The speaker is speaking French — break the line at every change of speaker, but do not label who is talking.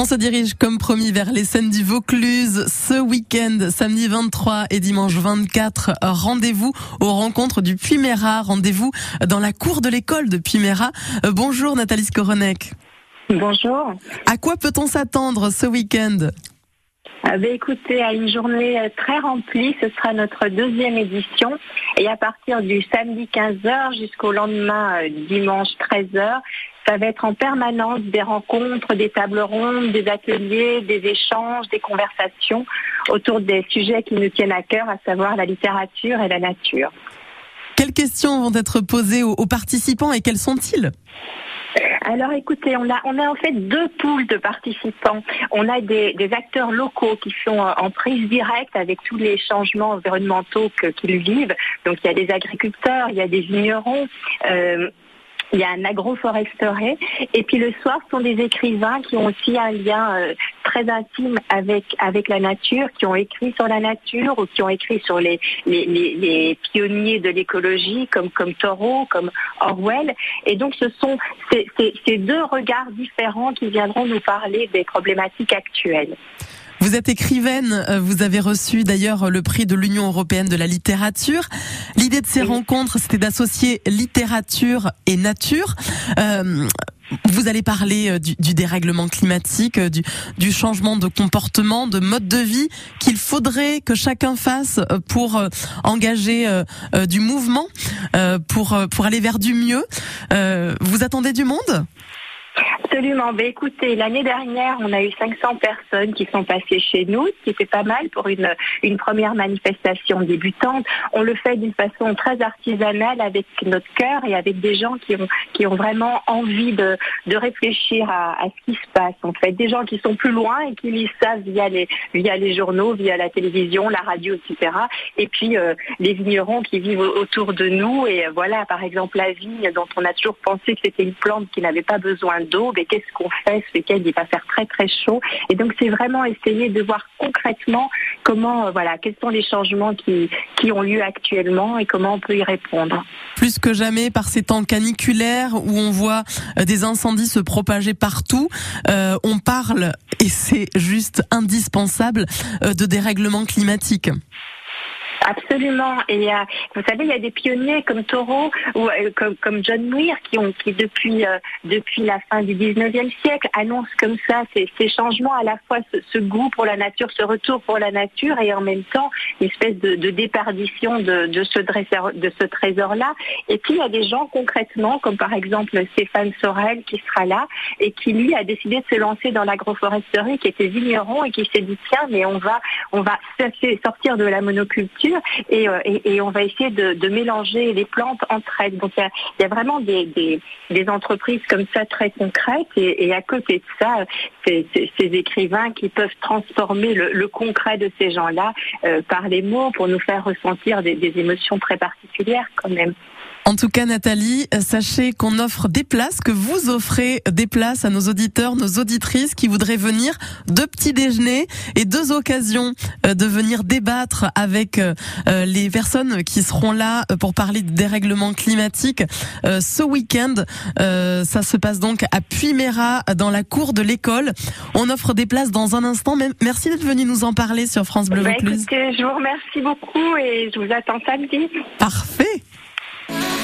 On se dirige comme promis vers les scènes du Vaucluse ce week-end, samedi 23 et dimanche 24. Rendez-vous aux rencontres du Puy-Méra. Rendez-vous dans la cour de l'école de Puy-Méra. Euh, bonjour Nathalie Skoronek.
Bonjour.
À quoi peut-on s'attendre ce week-end?
Ah ben écoutez, à une journée euh, très remplie, ce sera notre deuxième édition. Et à partir du samedi 15h jusqu'au lendemain euh, dimanche 13h, ça va être en permanence des rencontres, des tables rondes, des ateliers, des échanges, des conversations autour des sujets qui nous tiennent à cœur, à savoir la littérature et la nature.
Quelles questions vont être posées aux, participants et quels sont-ils?
Alors écoutez, on a, on a en fait deux poules de participants. On a des, acteurs locaux qui sont en prise directe avec tous les changements environnementaux qu'ils vivent. Donc il y a des agriculteurs, il y a des vignerons. Euh, il y a un agroforesterie. Et puis le soir, ce sont des écrivains qui ont aussi un lien euh, très intime avec, avec la nature, qui ont écrit sur la nature ou qui ont écrit sur les, les, les, pionniers de l'écologie comme, comme Thoreau, comme Orwell. Et donc ce sont ces deux regards différents qui viendront nous parler des problématiques actuelles.
Vous êtes écrivaine, euh, vous avez reçu d'ailleurs le prix de l'Union européenne de la littérature. L'idée de ces rencontres, c'était d'associer littérature et nature. Euh, vous allez parler euh, du, dérèglement climatique, du, du, changement de comportement, de mode de vie qu'il faudrait que chacun fasse pour engager du mouvement, pour pour aller vers du mieux. vous attendez du monde?
Absolument. Ben, écoutez, l'année dernière, on a eu 500 personnes qui sont passées chez nous, ce qui était pas mal pour une, une première manifestation débutante. On le fait d'une façon très artisanale avec notre cœur et avec des gens qui ont, qui ont vraiment envie de, de réfléchir à, à ce qui se passe. En fait, des gens qui sont plus loin et qui lisent ça via les, via les journaux, via la télévision, la radio, etc. Et puis, euh, les vignerons qui vivent autour de nous. Et euh, voilà, par exemple, la vigne dont on a toujours pensé que c'était une plante qui n'avait pas besoin d'eau mais qu'est-ce qu'on fait ce week-end Il va faire très très chaud. Et donc c'est vraiment essayer de voir concrètement comment, euh, voilà, quels sont les changements qui, qui ont lieu actuellement et comment on peut y répondre.
Plus que jamais par ces temps caniculaires où on voit euh, des incendies se propager partout, euh, on parle, et c'est juste indispensable, de dérèglement climatique.
Absolument. Et euh, vous savez, il y a des pionniers comme Thoreau ou euh, comme, John Muir qui ont qui depuis euh, depuis la fin du 19e siècle annoncent comme ça ces, changements à la fois ce, goût pour la nature, ce retour pour la nature et en même temps une espèce de, déperdition de, de ce trésor de ce trésor là. Et puis il y a des gens concrètement comme par exemple Stéphane Sorel qui sera là et qui lui a décidé de se lancer dans l'agroforesterie, qui était vigneron et qui s'est dit tiens mais on va on va sortir de la monoculture euh, et, on va essayer de, mélanger les plantes entre elles. Donc il y a, vraiment des, entreprises comme ça très concrètes et, à côté de ça, ces, écrivains qui peuvent transformer le, concret de ces gens-là euh, par les mots pour nous faire ressentir des émotions très particulières quand même.
En tout cas, Nathalie, sachez qu'on offre des places, que vous offrez des places à nos auditeurs, nos auditrices qui voudraient venir deux petits déjeuners et deux occasions euh, de venir débattre avec euh, euh, les personnes qui seront là pour parler de dérèglement climatique ce week-end. Ça se passe donc à Puymera dans la cour de l'école. On offre des places dans un instant. Merci d'être venu nous en parler sur France Bleu
bah, Écoutez, je vous remercie beaucoup et je vous attends samedi.
Parfait.